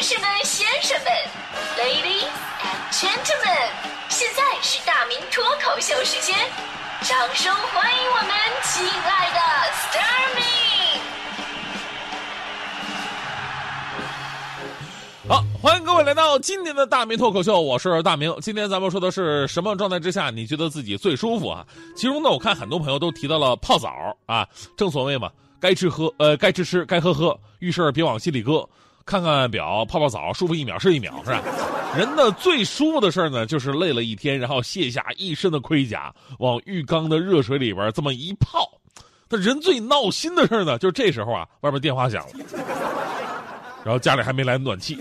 女士们、先生们，Ladies and Gentlemen，现在是大明脱口秀时间，掌声欢迎我们亲爱的 s t a r m y 好，欢迎各位来到今天的大明脱口秀，我是大明。今天咱们说的是什么状态之下你觉得自己最舒服啊？其中呢，我看很多朋友都提到了泡澡啊，正所谓嘛，该吃喝呃该吃吃该喝喝，遇事儿别往心里搁。看看表，泡泡澡，舒服一秒是一秒，是吧？人的最舒服的事儿呢，就是累了一天，然后卸下一身的盔甲，往浴缸的热水里边这么一泡。但人最闹心的事儿呢，就是这时候啊，外面电话响了，然后家里还没来暖气。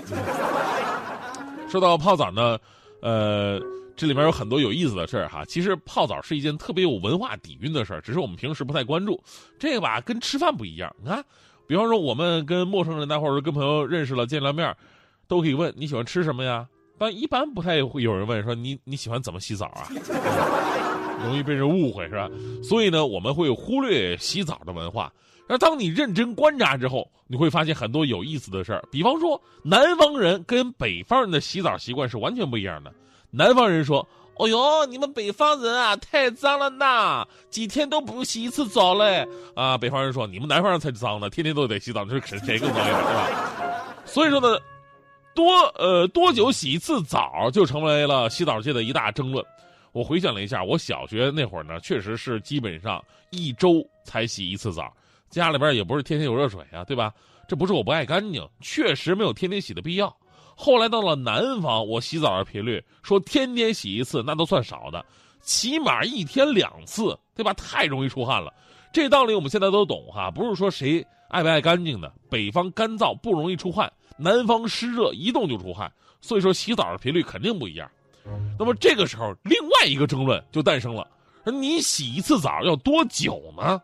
说到泡澡呢，呃，这里面有很多有意思的事儿哈。其实泡澡是一件特别有文化底蕴的事儿，只是我们平时不太关注。这个吧，跟吃饭不一样，你看。比方说，我们跟陌生人呢，或者跟朋友认识了、见了面，都可以问你喜欢吃什么呀？但一般不太会有人问说你你喜欢怎么洗澡啊？容易被人误会是吧？所以呢，我们会忽略洗澡的文化。那当你认真观察之后，你会发现很多有意思的事儿。比方说，南方人跟北方人的洗澡习惯是完全不一样的。南方人说。哦哟，你们北方人啊，太脏了呐！几天都不洗一次澡嘞。啊，北方人说你们南方人才脏呢，天天都得洗澡，这是谁更脏一点，对吧？所以说呢，多呃多久洗一次澡就成为了洗澡界的一大争论。我回想了一下，我小学那会儿呢，确实是基本上一周才洗一次澡，家里边也不是天天有热水啊，对吧？这不是我不爱干净，确实没有天天洗的必要。后来到了南方，我洗澡的频率说天天洗一次那都算少的，起码一天两次，对吧？太容易出汗了。这道理我们现在都懂哈，不是说谁爱不爱干净的。北方干燥不容易出汗，南方湿热一动就出汗，所以说洗澡的频率肯定不一样。那么这个时候，另外一个争论就诞生了：你洗一次澡要多久呢？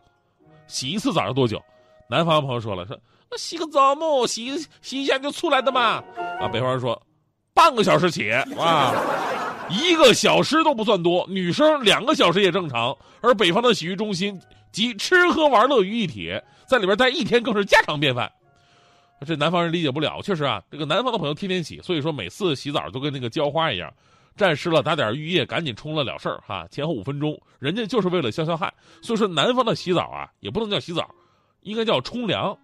洗一次澡要多久？南方朋友说了说。那洗个澡嘛，洗洗一下就出来的嘛。啊，北方人说，半个小时起啊，一个小时都不算多，女生两个小时也正常。而北方的洗浴中心集吃喝玩乐于一体，在里边待一天更是家常便饭。这南方人理解不了，确实啊，这个南方的朋友天天洗，所以说每次洗澡都跟那个浇花一样，沾湿了打点浴液，赶紧冲了了事儿哈，前后五分钟，人家就是为了消消汗。所以说南方的洗澡啊，也不能叫洗澡，应该叫冲凉。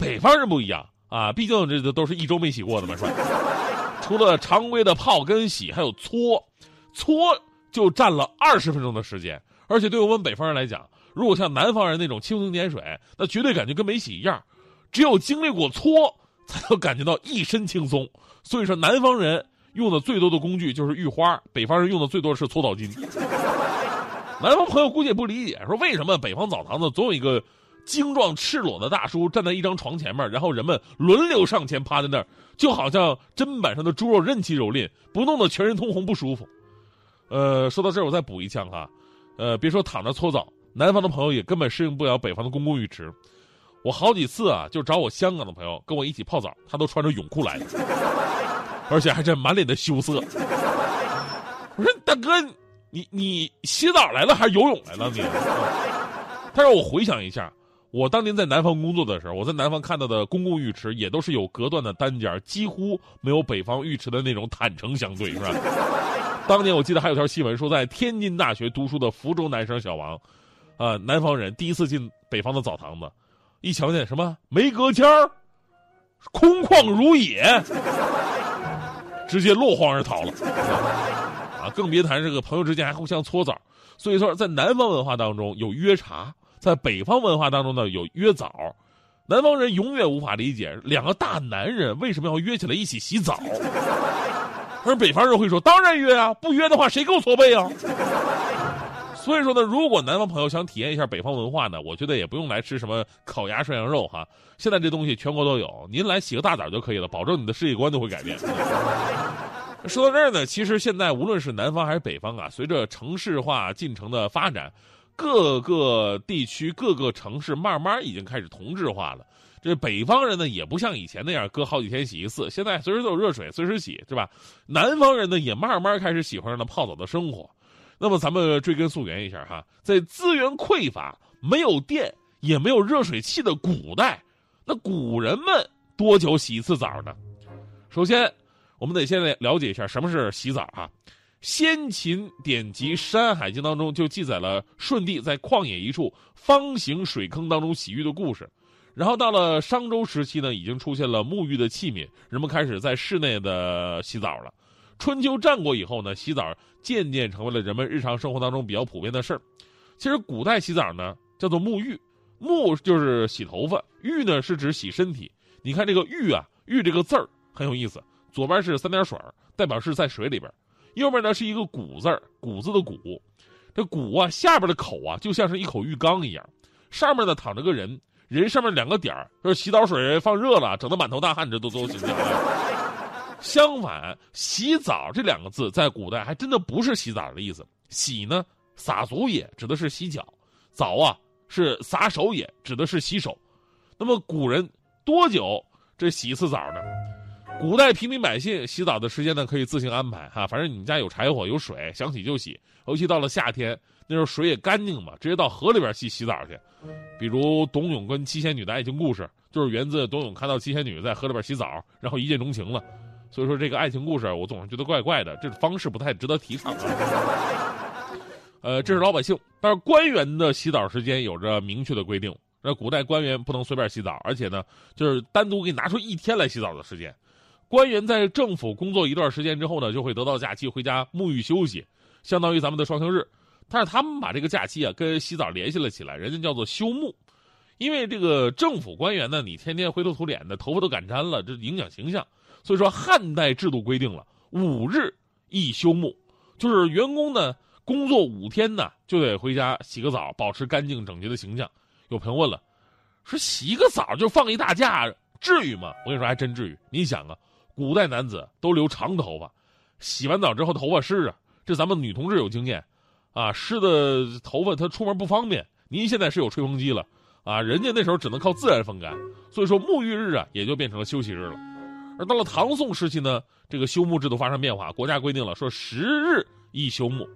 北方人不一样啊，毕竟这这都是一周没洗过的嘛，是吧？除了常规的泡跟洗，还有搓，搓就占了二十分钟的时间。而且对我们北方人来讲，如果像南方人那种蜻蜓点水，那绝对感觉跟没洗一样。只有经历过搓，才能感觉到一身轻松。所以说，南方人用的最多的工具就是浴花，北方人用的最多是搓澡巾。南方朋友估计也不理解，说为什么北方澡堂子总有一个。精壮赤裸的大叔站在一张床前面，然后人们轮流上前趴在那儿，就好像砧板上的猪肉任其蹂躏，不弄得全身通红不舒服。呃，说到这儿，我再补一枪哈，呃，别说躺着搓澡，南方的朋友也根本适应不了北方的公共浴池。我好几次啊，就找我香港的朋友跟我一起泡澡，他都穿着泳裤来的，而且还是满脸的羞涩。我说大哥，你你洗澡来了还是游泳来了你？他让我回想一下。我当年在南方工作的时候，我在南方看到的公共浴池也都是有隔断的单间，几乎没有北方浴池的那种坦诚相对，是吧？当年我记得还有条新闻说，在天津大学读书的福州男生小王，啊，南方人第一次进北方的澡堂子，一瞧见什么没隔间儿，空旷如也，直接落荒而逃了，啊，更别谈这个朋友之间还互相搓澡。所以说，在南方文化当中有约茶。在北方文化当中呢，有约澡，南方人永远无法理解两个大男人为什么要约起来一起洗澡，而北方人会说：“当然约啊，不约的话谁给我搓背啊？”所以说呢，如果南方朋友想体验一下北方文化呢，我觉得也不用来吃什么烤鸭涮羊肉哈，现在这东西全国都有，您来洗个大澡就可以了，保证你的世界观都会改变。说到这儿呢，其实现在无论是南方还是北方啊，随着城市化进程的发展。各个地区、各个城市慢慢已经开始同质化了。这北方人呢，也不像以前那样隔好几天洗一次，现在随时都有热水，随时洗，是吧？南方人呢，也慢慢开始喜欢上了泡澡的生活。那么，咱们追根溯源一下哈，在资源匮乏、没有电也没有热水器的古代，那古人们多久洗一次澡呢？首先，我们得先来了解一下什么是洗澡啊。先秦典籍《山海经》当中就记载了舜帝在旷野一处方形水坑当中洗浴的故事。然后到了商周时期呢，已经出现了沐浴的器皿，人们开始在室内的洗澡了。春秋战国以后呢，洗澡渐渐成为了人们日常生活当中比较普遍的事儿。其实古代洗澡呢叫做沐浴，沐就是洗头发，浴呢是指洗身体。你看这个浴啊，浴这个字儿很有意思，左边是三点水，代表是在水里边。右边呢是一个谷字儿，谷字的谷，这谷啊下边的口啊就像是一口浴缸一样，上面呢躺着个人，人上面两个点儿，就是洗澡水放热了，整得满头大汗，这都都形象。相反，洗澡这两个字在古代还真的不是洗澡的意思，洗呢洒足也指的是洗脚，澡啊是洒手也指的是洗手。那么古人多久这洗一次澡呢？古代平民百姓洗澡的时间呢，可以自行安排哈，反正你们家有柴火有水，想洗就洗。尤其到了夏天，那时候水也干净嘛，直接到河里边去洗澡去。比如董永跟七仙女的爱情故事，就是源自董永看到七仙女在河里边洗澡，然后一见钟情了。所以说这个爱情故事，我总是觉得怪怪的，这种方式不太值得提倡。呃，这是老百姓，但是官员的洗澡时间有着明确的规定。那古代官员不能随便洗澡，而且呢，就是单独给你拿出一天来洗澡的时间。官员在政府工作一段时间之后呢，就会得到假期回家沐浴休息，相当于咱们的双休日。但是他们把这个假期啊跟洗澡联系了起来，人家叫做休沐。因为这个政府官员呢，你天天灰头土脸的，头发都敢粘了，这影响形象。所以说汉代制度规定了五日一休沐，就是员工呢工作五天呢就得回家洗个澡，保持干净整洁的形象。有朋友问了，说洗一个澡就放一大假，至于吗？我跟你说，还真至于。你想啊。古代男子都留长头发，洗完澡之后头发湿啊，这咱们女同志有经验，啊，湿的头发他出门不方便。您现在是有吹风机了，啊，人家那时候只能靠自然风干，所以说沐浴日啊也就变成了休息日了。而到了唐宋时期呢，这个休沐制度发生变化，国家规定了说十日一休沐，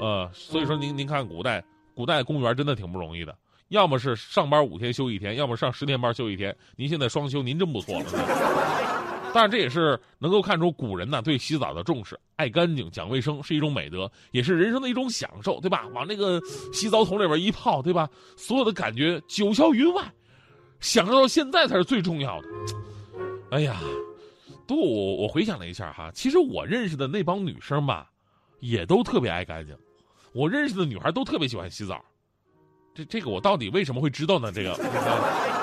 呃，所以说您您看古代古代公务员真的挺不容易的，要么是上班五天休一天，要么上十天班休一天。您现在双休，您真不错了。但是这也是能够看出古人呢对洗澡的重视，爱干净、讲卫生是一种美德，也是人生的一种享受，对吧？往那个洗澡桶里边一泡，对吧？所有的感觉九霄云外，享受到现在才是最重要的。哎呀，不过我我回想了一下哈，其实我认识的那帮女生吧，也都特别爱干净。我认识的女孩都特别喜欢洗澡，这这个我到底为什么会知道呢？这个。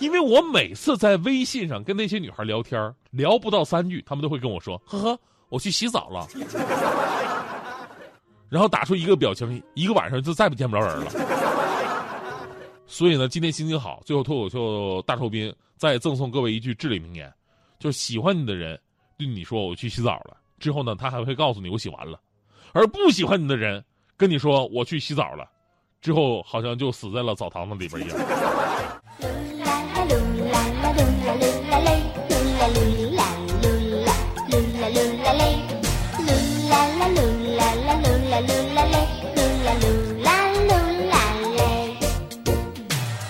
因为我每次在微信上跟那些女孩聊天，聊不到三句，她们都会跟我说：“呵呵，我去洗澡了。”然后打出一个表情，一个晚上就再不见不着人了。所以呢，今天心情好，最后脱口秀大寿宾再赠送各位一句至理名言：，就是喜欢你的人对你说“我去洗澡了”，之后呢，他还会告诉你“我洗完了”；，而不喜欢你的人跟你说“我去洗澡了”，之后好像就死在了澡堂子里边一样。噜啦噜啦噜啦噜啦噜啦噜啦噜啦噜啦噜啦啦噜啦噜啦噜啦噜啦噜啦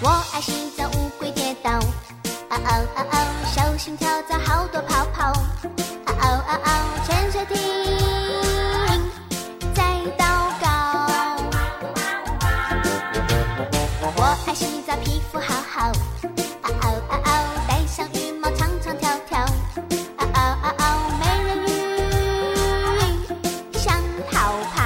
我爱洗澡乌龟跌倒小心跳蚤好多泡泡潜水艇在祷告我爱洗澡皮肤好好。好